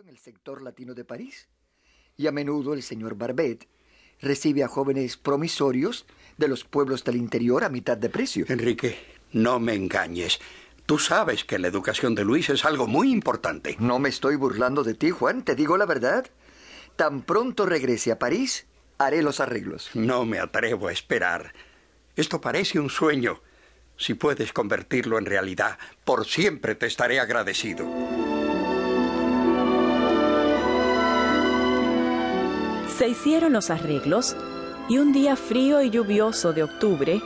en el sector latino de París y a menudo el señor Barbet recibe a jóvenes promisorios de los pueblos del interior a mitad de precio. Enrique, no me engañes. Tú sabes que la educación de Luis es algo muy importante. No me estoy burlando de ti, Juan, te digo la verdad. Tan pronto regrese a París, haré los arreglos. No me atrevo a esperar. Esto parece un sueño. Si puedes convertirlo en realidad, por siempre te estaré agradecido. Se hicieron los arreglos y un día frío y lluvioso de octubre,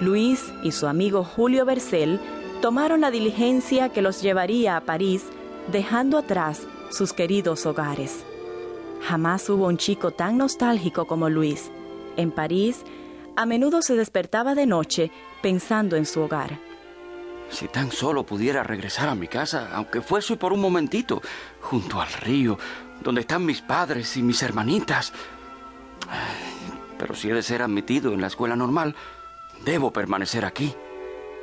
Luis y su amigo Julio Bercel tomaron la diligencia que los llevaría a París, dejando atrás sus queridos hogares. Jamás hubo un chico tan nostálgico como Luis. En París, a menudo se despertaba de noche pensando en su hogar. Si tan solo pudiera regresar a mi casa, aunque fuese por un momentito, junto al río, donde están mis padres y mis hermanitas. Pero si he de ser admitido en la escuela normal, debo permanecer aquí.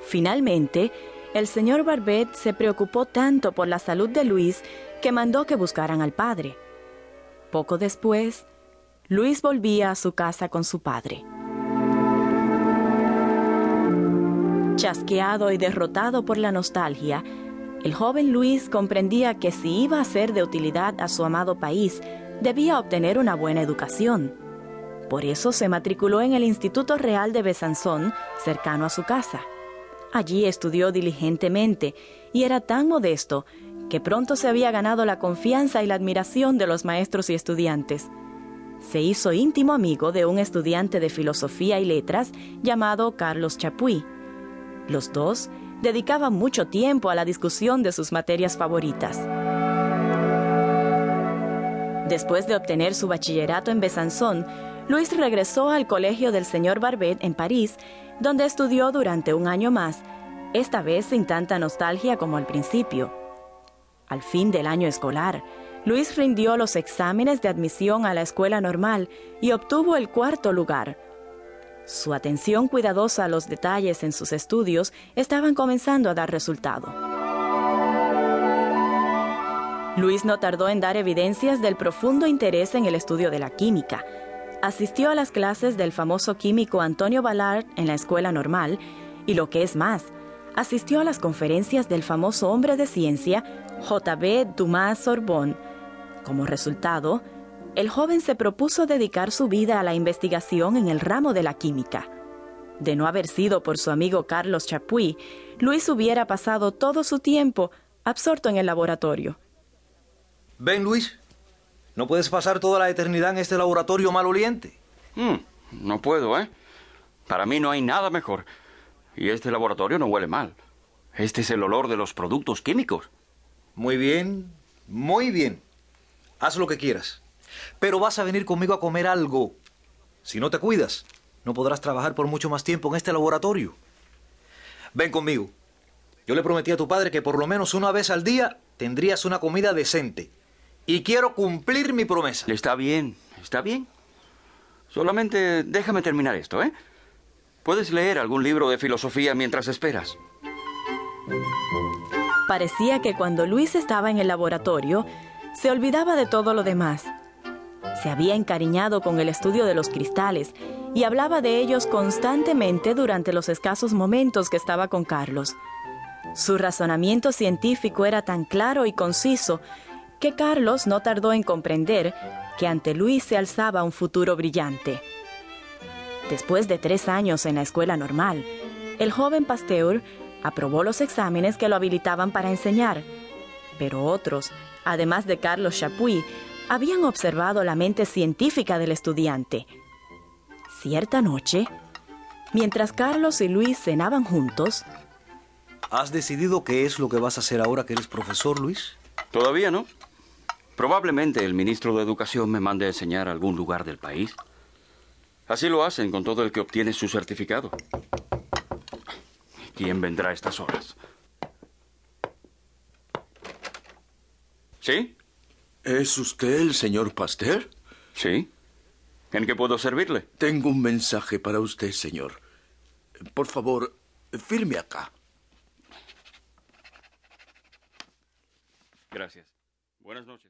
Finalmente, el señor Barbet se preocupó tanto por la salud de Luis que mandó que buscaran al padre. Poco después, Luis volvía a su casa con su padre. Chasqueado y derrotado por la nostalgia, el joven Luis comprendía que si iba a ser de utilidad a su amado país, debía obtener una buena educación. Por eso se matriculó en el Instituto Real de Besanzón, cercano a su casa. Allí estudió diligentemente y era tan modesto que pronto se había ganado la confianza y la admiración de los maestros y estudiantes. Se hizo íntimo amigo de un estudiante de filosofía y letras llamado Carlos Chapuis. Los dos dedicaba mucho tiempo a la discusión de sus materias favoritas. Después de obtener su bachillerato en Besanzón, Luis regresó al colegio del señor Barbet en París, donde estudió durante un año más, esta vez sin tanta nostalgia como al principio. Al fin del año escolar, Luis rindió los exámenes de admisión a la escuela normal y obtuvo el cuarto lugar, su atención cuidadosa a los detalles en sus estudios estaban comenzando a dar resultado. Luis no tardó en dar evidencias del profundo interés en el estudio de la química. Asistió a las clases del famoso químico Antonio Ballard en la escuela normal y lo que es más, asistió a las conferencias del famoso hombre de ciencia J.B. Dumas Sorbonne. Como resultado, el joven se propuso dedicar su vida a la investigación en el ramo de la química. De no haber sido por su amigo Carlos Chapuis, Luis hubiera pasado todo su tiempo absorto en el laboratorio. Ven, Luis. No puedes pasar toda la eternidad en este laboratorio maloliente. Mm, no puedo, ¿eh? Para mí no hay nada mejor. Y este laboratorio no huele mal. Este es el olor de los productos químicos. Muy bien, muy bien. Haz lo que quieras. Pero vas a venir conmigo a comer algo. Si no te cuidas, no podrás trabajar por mucho más tiempo en este laboratorio. Ven conmigo. Yo le prometí a tu padre que por lo menos una vez al día tendrías una comida decente. Y quiero cumplir mi promesa. Está bien, está bien. Solamente déjame terminar esto, ¿eh? Puedes leer algún libro de filosofía mientras esperas. Parecía que cuando Luis estaba en el laboratorio, se olvidaba de todo lo demás se había encariñado con el estudio de los cristales y hablaba de ellos constantemente durante los escasos momentos que estaba con Carlos. Su razonamiento científico era tan claro y conciso que Carlos no tardó en comprender que ante Luis se alzaba un futuro brillante. Después de tres años en la escuela normal, el joven Pasteur aprobó los exámenes que lo habilitaban para enseñar, pero otros, además de Carlos Chapuis, habían observado la mente científica del estudiante. Cierta noche, mientras Carlos y Luis cenaban juntos, ¿Has decidido qué es lo que vas a hacer ahora que eres profesor, Luis? Todavía no. Probablemente el ministro de Educación me mande a enseñar a algún lugar del país. Así lo hacen con todo el que obtiene su certificado. ¿Quién vendrá a estas horas? ¿Sí? ¿Es usted el señor Pasteur? Sí. ¿En qué puedo servirle? Tengo un mensaje para usted, señor. Por favor, firme acá. Gracias. Buenas noches.